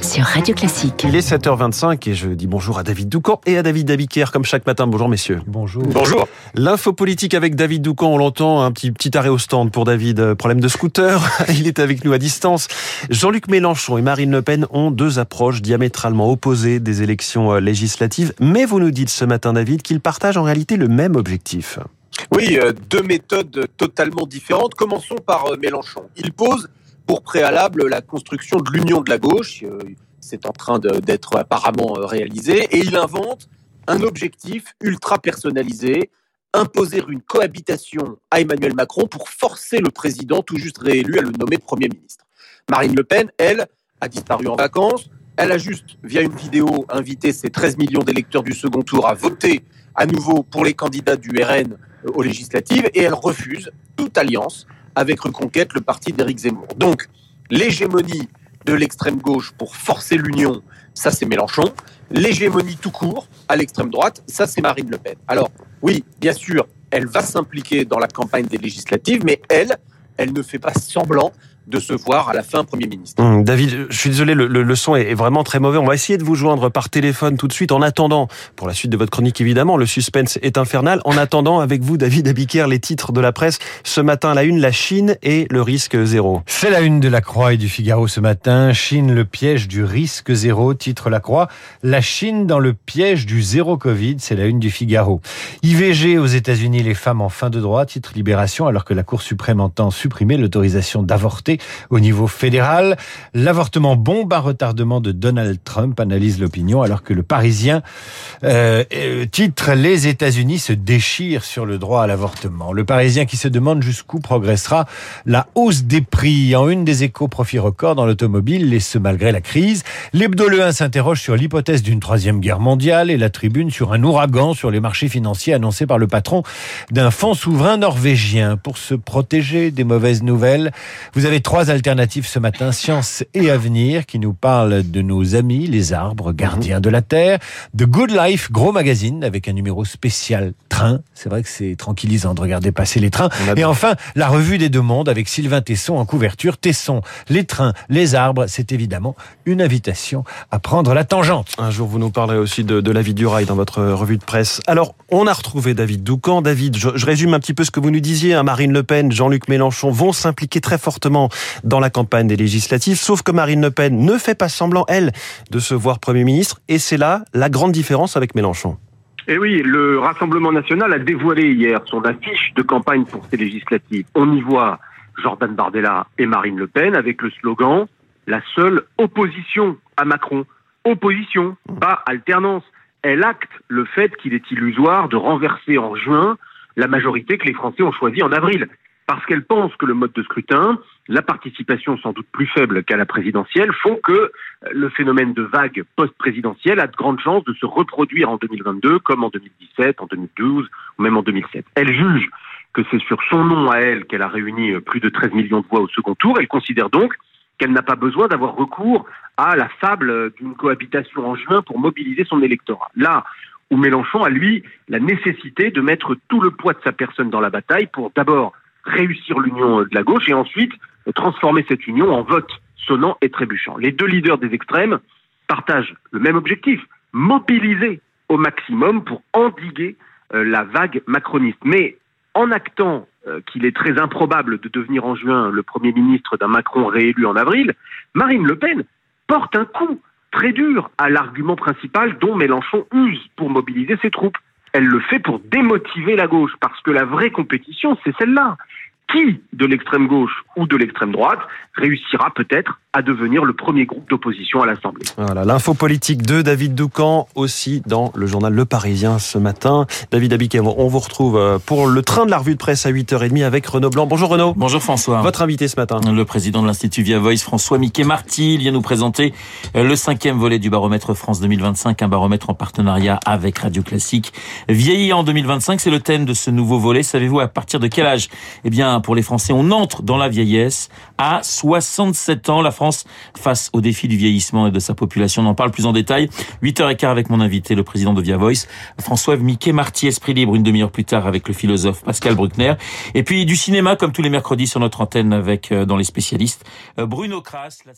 Sur Radio Classique. Il est 7h25 et je dis bonjour à David Doucan et à David Dabiker comme chaque matin. Bonjour messieurs. Bonjour. Bonjour. L'info politique avec David Doucan, on l'entend, un petit, petit arrêt au stand pour David, euh, problème de scooter, il est avec nous à distance. Jean-Luc Mélenchon et Marine Le Pen ont deux approches diamétralement opposées des élections euh, législatives, mais vous nous dites ce matin David qu'ils partagent en réalité le même objectif. Oui, euh, deux méthodes totalement différentes. Commençons par Mélenchon. Il pose pour préalable la construction de l'union de la gauche. Euh, c'est en train d'être apparemment euh, réalisé. Et il invente un objectif ultra personnalisé, imposer une cohabitation à Emmanuel Macron pour forcer le président tout juste réélu à le nommer Premier ministre. Marine Le Pen, elle, a disparu en vacances. Elle a juste, via une vidéo, invité ses 13 millions d'électeurs du second tour à voter à nouveau pour les candidats du RN aux législatives et elle refuse toute alliance avec Reconquête, le parti d'Éric Zemmour. Donc, l'hégémonie de l'extrême gauche pour forcer l'union, ça c'est Mélenchon. L'hégémonie tout court à l'extrême droite, ça c'est Marine Le Pen. Alors, oui, bien sûr, elle va s'impliquer dans la campagne des législatives, mais elle, elle ne fait pas semblant de se voir à la fin Premier ministre. Hum, David, je suis désolé, le, le, son est vraiment très mauvais. On va essayer de vous joindre par téléphone tout de suite. En attendant, pour la suite de votre chronique évidemment, le suspense est infernal. En attendant, avec vous, David Abiker, les titres de la presse ce matin à la une, la Chine et le risque zéro. C'est la une de la Croix et du Figaro ce matin. Chine, le piège du risque zéro, titre la Croix. La Chine dans le piège du zéro Covid, c'est la une du Figaro. IVG aux États-Unis, les femmes en fin de droit, titre Libération, alors que la Cour suprême entend supprimer l'autorisation d'avorter au niveau fédéral. L'avortement bombe, un retardement de Donald Trump, analyse l'opinion, alors que le Parisien euh, euh, titre Les États-Unis se déchirent sur le droit à l'avortement. Le Parisien qui se demande jusqu'où progressera la hausse des prix en une des échos profits records dans l'automobile, et ce malgré la crise. L'hebdo Le 1 s'interroge sur l'hypothèse d'une troisième guerre mondiale et la tribune sur un ouragan sur les marchés financiers annoncé par le patron d'un fonds souverain norvégien pour se protéger des mauvaises nouvelles. Vous avez trois alternatives ce matin, Science et Avenir, qui nous parle de nos amis, les arbres, gardiens de la Terre, de Good Life, gros magazine, avec un numéro spécial C'est vrai que c'est tranquillisant de regarder passer les trains. Et enfin, la revue des deux mondes, avec Sylvain Tesson en couverture. Tesson, les trains, les arbres, c'est évidemment une invitation à prendre la tangente. Un jour, vous nous parlerez aussi de, de la vie du rail dans votre revue de presse. Alors, on a retrouvé David Doucan. David, je, je résume un petit peu ce que vous nous disiez. Hein. Marine Le Pen, Jean-Luc Mélenchon vont s'impliquer très fortement dans la campagne des législatives, sauf que Marine Le Pen ne fait pas semblant, elle, de se voir Premier ministre, et c'est là la grande différence avec Mélenchon. Et oui, le Rassemblement national a dévoilé hier son affiche de campagne pour ces législatives. On y voit Jordan Bardella et Marine Le Pen avec le slogan La seule opposition à Macron. Opposition, pas alternance. Elle acte le fait qu'il est illusoire de renverser en juin la majorité que les Français ont choisie en avril parce qu'elle pense que le mode de scrutin, la participation sans doute plus faible qu'à la présidentielle, font que le phénomène de vague post-présidentielle a de grandes chances de se reproduire en 2022 comme en 2017, en 2012 ou même en 2007. Elle juge que c'est sur son nom à elle qu'elle a réuni plus de 13 millions de voix au second tour. Elle considère donc qu'elle n'a pas besoin d'avoir recours à la fable d'une cohabitation en juin pour mobiliser son électorat. Là où Mélenchon a, lui, la nécessité de mettre tout le poids de sa personne dans la bataille pour d'abord réussir l'union de la gauche et ensuite transformer cette union en vote sonnant et trébuchant. Les deux leaders des extrêmes partagent le même objectif, mobiliser au maximum pour endiguer euh, la vague macroniste. Mais en actant euh, qu'il est très improbable de devenir en juin le Premier ministre d'un Macron réélu en avril, Marine Le Pen porte un coup très dur à l'argument principal dont Mélenchon use pour mobiliser ses troupes elle le fait pour démotiver la gauche, parce que la vraie compétition, c'est celle-là. Qui de l'extrême gauche ou de l'extrême droite réussira peut-être à devenir le premier groupe d'opposition à l'Assemblée. Voilà, l'info politique de David Doucan aussi dans le journal Le Parisien ce matin. David Abiquet, on vous retrouve euh, pour le train de la revue de presse à 8h30 avec Renaud Blanc. Bonjour Renaud. Bonjour François. Votre invité ce matin. Le président de l'Institut Via Voice, François Mickey Marty, vient nous présenter euh, le cinquième volet du baromètre France 2025, un baromètre en partenariat avec Radio Classique. Vieilli en 2025, c'est le thème de ce nouveau volet. Savez-vous à partir de quel âge? Eh bien, pour les Français, on entre dans la vieillesse à 67 ans. La France face au défi du vieillissement et de sa population. On en parle plus en détail. 8h15 avec mon invité, le président de Via Voice, François Mickey Marty, Esprit Libre, une demi-heure plus tard avec le philosophe Pascal Bruckner. Et puis du cinéma, comme tous les mercredis sur notre antenne avec, euh, dans les spécialistes, euh, Bruno Kras, la.